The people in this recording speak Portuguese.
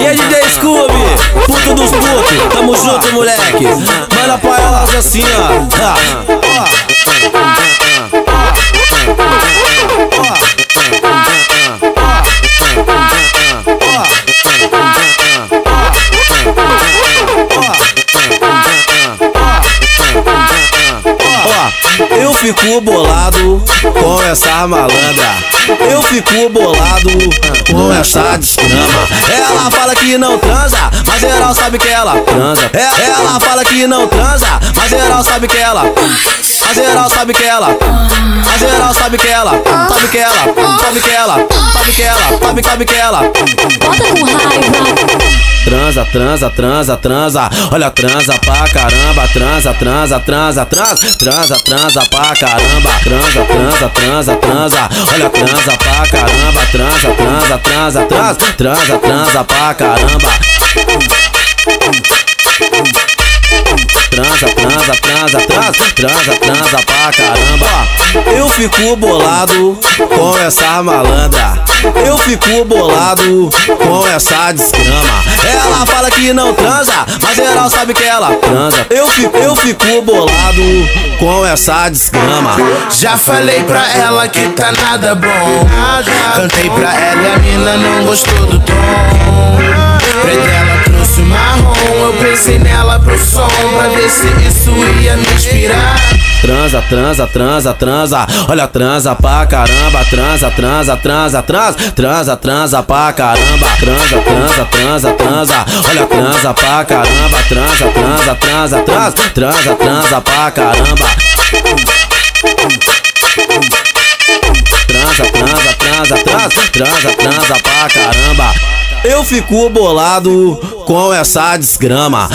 E aí DJ Scooby, puto dos putos, tamo junto moleque. Manda pra elas assim, ó. ó. Fico bolado com essa malandra. Eu fico bolado com essa desgrama. Ela fala que não transa, mas geral sabe que ela transa. Ela fala que não transa, mas geral sabe que ela. A geral sabe que ela. A geral sabe que ela. Sabe que ela. Sabe que ela. Sabe que ela. Sabe, sabe que ela. Bota com raiva. Transa, transa, transa, transa. Olha, transa pra caramba. Transa, transa, transa, transa. Transa, transa pra caramba. Transa, transa, transa, transa. Olha, transa pra caramba. Transa, transa, transa, transa. Transa, transa pra caramba. Transa, transa, transa, transa, transa, transa pra caramba. Eu fico bolado com essa malandra. Eu fico bolado com essa desgrama. Ela fala que não transa, mas geral sabe que ela transa. Eu fico, eu fico bolado com essa desgrama. Já falei pra ela que tá nada bom. Cantei pra ela e a mina não gostou do tom. Preta ela trouxe o marrom. Eu pensei nela pro som pra ver se isso ia me inspirar. Transa, transa, transa, transa. Olha, transa pra caramba. Transa, transa, transa, transa. Transa, transa pra caramba. Transa, transa, transa, transa. Olha, transa pra caramba. Transa, transa, transa, transa. Transa, transa pra caramba. Transa, transa, transa, transa. Transa, transa pra caramba. Eu fico bolado com essa desgrama.